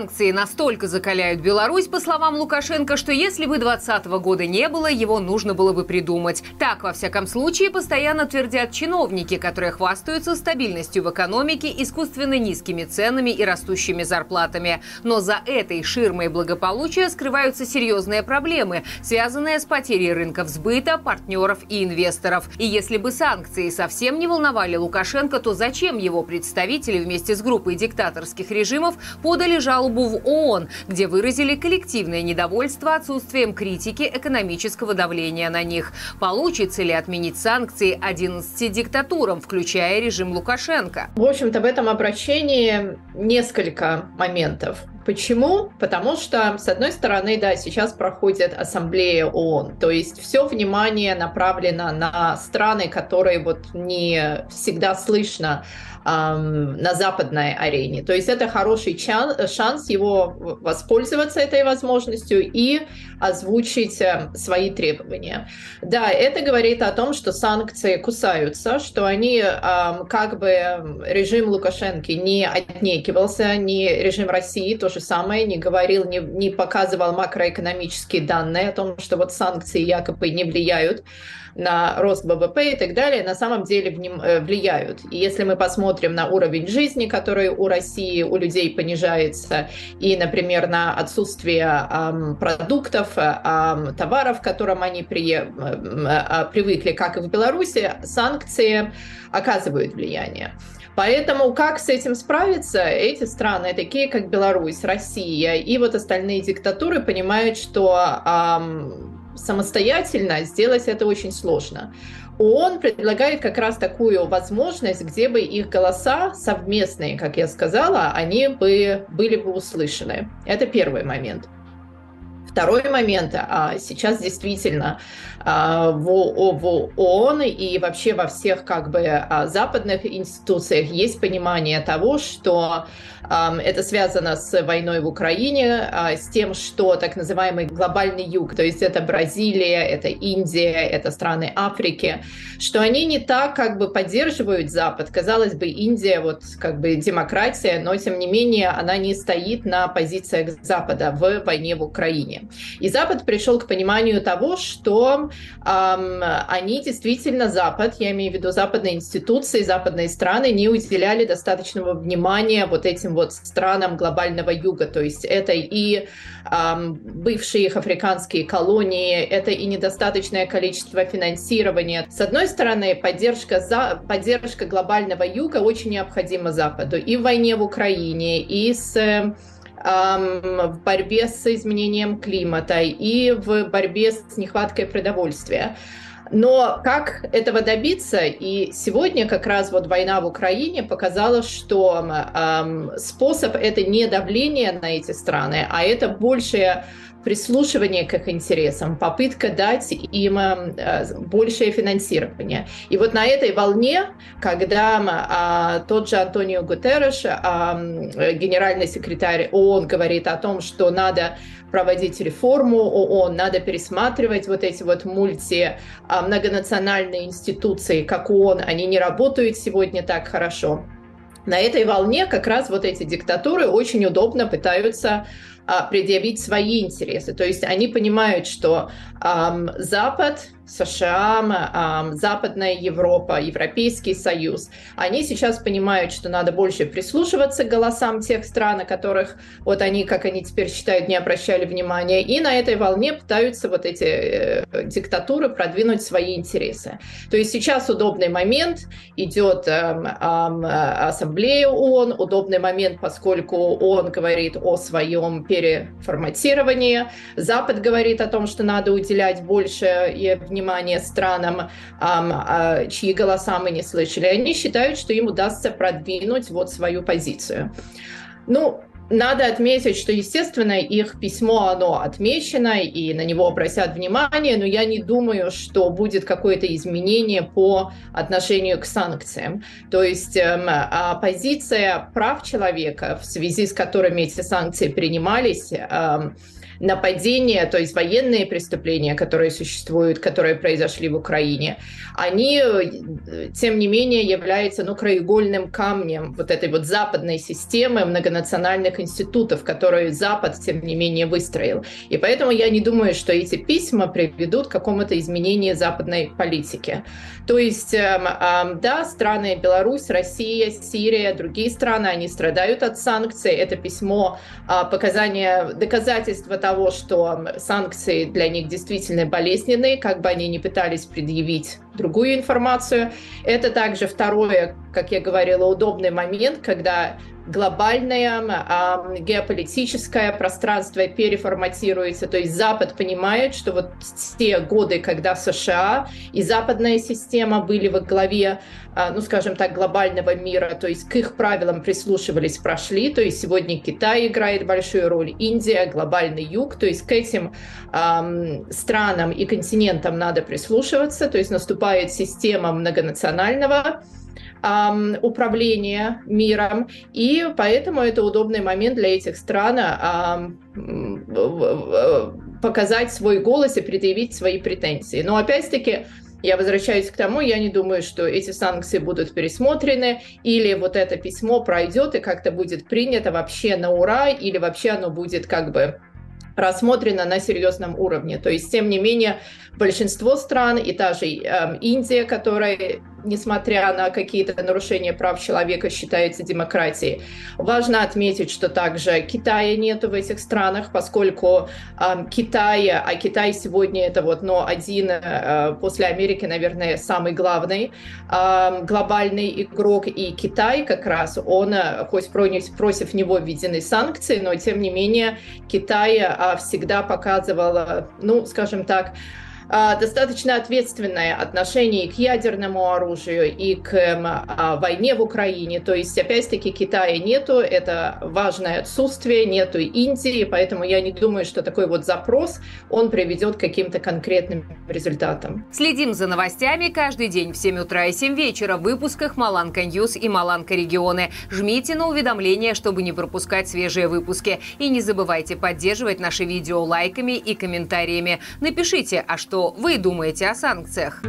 Санкции настолько закаляют Беларусь, по словам Лукашенко, что если бы 2020 года не было, его нужно было бы придумать. Так, во всяком случае, постоянно твердят чиновники, которые хвастаются стабильностью в экономике, искусственно низкими ценами и растущими зарплатами. Но за этой ширмой благополучия скрываются серьезные проблемы, связанные с потерей рынков сбыта, партнеров и инвесторов. И если бы санкции совсем не волновали Лукашенко, то зачем его представители вместе с группой диктаторских режимов подали жалобу в ООН, где выразили коллективное недовольство отсутствием критики экономического давления на них. Получится ли отменить санкции 11 диктатурам, включая режим Лукашенко? В общем-то, в этом обращении несколько моментов. Почему? Потому что, с одной стороны, да, сейчас проходит ассамблея ООН, то есть все внимание направлено на страны, которые вот не всегда слышно на западной арене. То есть это хороший шанс его воспользоваться этой возможностью и озвучить э, свои требования. Да, это говорит о том, что санкции кусаются, что они как бы режим Лукашенко не отнекивался, не режим России то же самое, не говорил, не, не показывал макроэкономические данные о том, что вот санкции якобы не влияют на рост ВВП и так далее, на самом деле э, влияют. И если мы посмотрим на уровень жизни, который у России, у людей понижается, и, например, на отсутствие эм, продуктов, эм, товаров, к которым они при, э, э, привыкли, как и в Беларуси, санкции оказывают влияние. Поэтому как с этим справиться? Эти страны, такие как Беларусь, Россия и вот остальные диктатуры, понимают, что эм, самостоятельно сделать это очень сложно. ООН предлагает как раз такую возможность, где бы их голоса совместные, как я сказала, они бы были бы услышаны. Это первый момент. Второй момент. А сейчас действительно а, в, ООН и вообще во всех как бы а, западных институциях есть понимание того, что это связано с войной в Украине, с тем, что так называемый глобальный юг, то есть это Бразилия, это Индия, это страны Африки, что они не так как бы поддерживают Запад. Казалось бы, Индия вот как бы демократия, но тем не менее она не стоит на позициях Запада в войне в Украине. И Запад пришел к пониманию того, что эм, они действительно Запад, я имею в виду западные институции, западные страны не уделяли достаточного внимания вот этим вот странам глобального юга. То есть это и э, бывшие их африканские колонии, это и недостаточное количество финансирования. С одной стороны, поддержка, за, поддержка глобального юга очень необходима Западу и в войне в Украине, и с в борьбе с изменением климата и в борьбе с нехваткой продовольствия. Но как этого добиться? И сегодня как раз вот война в Украине показала, что эм, способ это не давление на эти страны, а это большее прислушивание к их интересам, попытка дать им э, большее финансирование. И вот на этой волне, когда а, тот же Антонио Гутерреш, а, генеральный секретарь ООН, говорит о том, что надо проводить реформу ООН, надо пересматривать вот эти вот мульти многонациональные институции, как ООН, они не работают сегодня так хорошо. На этой волне как раз вот эти диктатуры очень удобно пытаются предъявить свои интересы. То есть они понимают, что эм, Запад США, Западная Европа, Европейский Союз, они сейчас понимают, что надо больше прислушиваться к голосам тех стран, о которых вот они, как они теперь считают, не обращали внимания, и на этой волне пытаются вот эти э, диктатуры продвинуть свои интересы. То есть сейчас удобный момент, идет э, э, ассамблея ООН, удобный момент, поскольку ООН говорит о своем переформатировании, Запад говорит о том, что надо уделять больше внимания внимание странам, а, чьи голоса мы не слышали. Они считают, что им удастся продвинуть вот свою позицию. Ну, надо отметить, что, естественно, их письмо, оно отмечено, и на него обратят внимание, но я не думаю, что будет какое-то изменение по отношению к санкциям. То есть эм, а позиция прав человека, в связи с которыми эти санкции принимались, эм, нападения, то есть военные преступления, которые существуют, которые произошли в Украине, они, тем не менее, являются ну, краеугольным камнем вот этой вот западной системы многонациональных институтов, которые Запад, тем не менее, выстроил. И поэтому я не думаю, что эти письма приведут к какому-то изменению западной политики. То есть, эм, эм, да, страны Беларусь, Россия, Сирия, другие страны, они страдают от санкций. Это письмо а, показания, доказательства того, что санкции для них действительно болезненные, как бы они ни пытались предъявить другую информацию. Это также второе, как я говорила, удобный момент, когда глобальное э, геополитическое пространство переформатируется. То есть Запад понимает, что вот те годы, когда США и западная система были во главе, э, ну, скажем так, глобального мира, то есть к их правилам прислушивались, прошли. То есть сегодня Китай играет большую роль, Индия, глобальный юг. То есть к этим э, странам и континентам надо прислушиваться. То есть наступает система многонационального управления миром, и поэтому это удобный момент для этих стран показать свой голос и предъявить свои претензии. Но опять-таки я возвращаюсь к тому, я не думаю, что эти санкции будут пересмотрены, или вот это письмо пройдет и как-то будет принято вообще на ура, или вообще оно будет как бы рассмотрено на серьезном уровне. То есть, тем не менее, большинство стран и та же э, Индия, которая несмотря на какие-то нарушения прав человека, считается демократией. Важно отметить, что также Китая нету в этих странах, поскольку э, Китай, а Китай сегодня это вот, но один э, после Америки, наверное, самый главный э, глобальный игрок, и Китай как раз, он, э, хоть против него введены санкции, но тем не менее Китай э, всегда показывал, ну, скажем так, достаточно ответственное отношение к ядерному оружию, и к а, войне в Украине. То есть, опять-таки, Китая нету, это важное отсутствие, нету Индии, поэтому я не думаю, что такой вот запрос, он приведет к каким-то конкретным результатам. Следим за новостями каждый день в 7 утра и 7 вечера в выпусках Маланка News и Маланка Регионы. Жмите на уведомления, чтобы не пропускать свежие выпуски. И не забывайте поддерживать наши видео лайками и комментариями. Напишите, а вы думаете о санкциях?